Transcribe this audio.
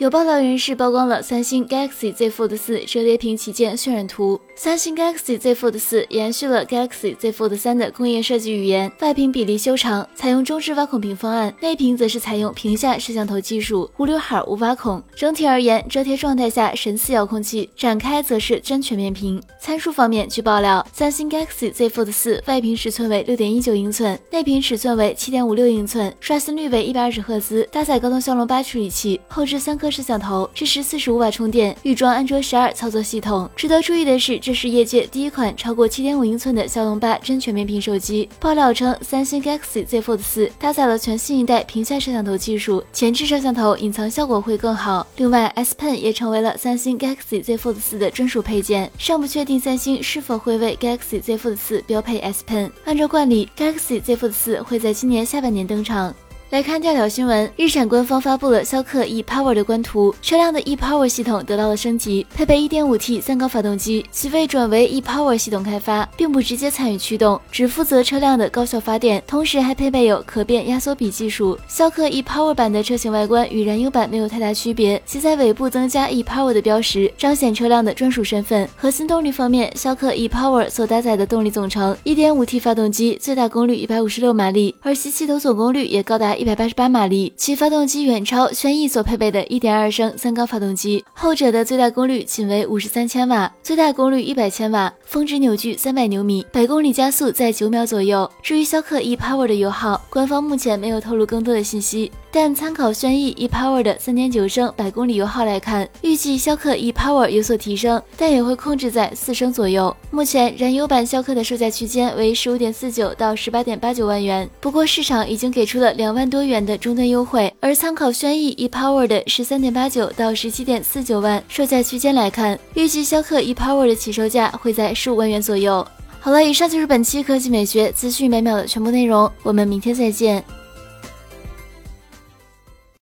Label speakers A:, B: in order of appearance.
A: 有报道人士曝光了三星 Galaxy Z Fold 四折叠屏旗舰渲染图。三星 Galaxy Z Fold 四延续了 Galaxy Z Fold 三的工业设计语言，外屏比例修长，采用中置挖孔屏方案，内屏则是采用屏下摄像头技术，无刘海无挖孔。整体而言，折叠状态下神似遥控器，展开则是真全面屏。参数方面，据爆料，三星 Galaxy Z Fold 四外屏尺寸为六点一九英寸，内屏尺寸为七点五六英寸，刷新率为一百二十赫兹，搭载高通骁龙八处理器，后置三颗。摄像头支持四十五瓦充电，预装安卓十二操作系统。值得注意的是，这是业界第一款超过七点五英寸的骁龙八真全面屏手机。爆料称，三星 Galaxy Z Fold 四搭载了全新一代屏下摄像头技术，前置摄像头隐藏效果会更好。另外，S Pen 也成为了三星 Galaxy Z Fold 四的专属配件。尚不确定三星是否会为 Galaxy Z Fold 四标配 S Pen。按照惯例，Galaxy Z Fold 四会在今年下半年登场。来看调调新闻，日产官方发布了逍客 e-Power 的官图，车辆的 e-Power 系统得到了升级，配备 1.5T 三缸发动机，其为转为 e-Power 系统开发，并不直接参与驱动，只负责车辆的高效发电，同时还配备有可变压缩比技术。逍客 e-Power 版的车型外观与燃油版没有太大区别，其在尾部增加 e-Power 的标识，彰显车辆的专属身份。核心动力方面，逍客 e-Power 所搭载的动力总成 1.5T 发动机，最大功率156马力，而其气头总功率也高达。一百八十八马力，其发动机远超轩逸所配备的一点二升三缸发动机，后者的最大功率仅为五十三千瓦，最大功率一百千瓦，峰值扭矩三百牛米，百公里加速在九秒左右。至于逍客 e-Power 的油耗，官方目前没有透露更多的信息。但参考轩逸 e-Power 的三点九升百公里油耗来看，预计逍客 e-Power 有所提升，但也会控制在四升左右。目前燃油版逍客的售价区间为十五点四九到十八点八九万元，不过市场已经给出了两万多元的终端优惠。而参考轩逸 e-Power 的十三点八九到十七点四九万售价区间来看，预计逍客 e-Power 的起售价会在十五万元左右。好了，以上就是本期科技美学资讯每秒的全部内容，我们明天再见。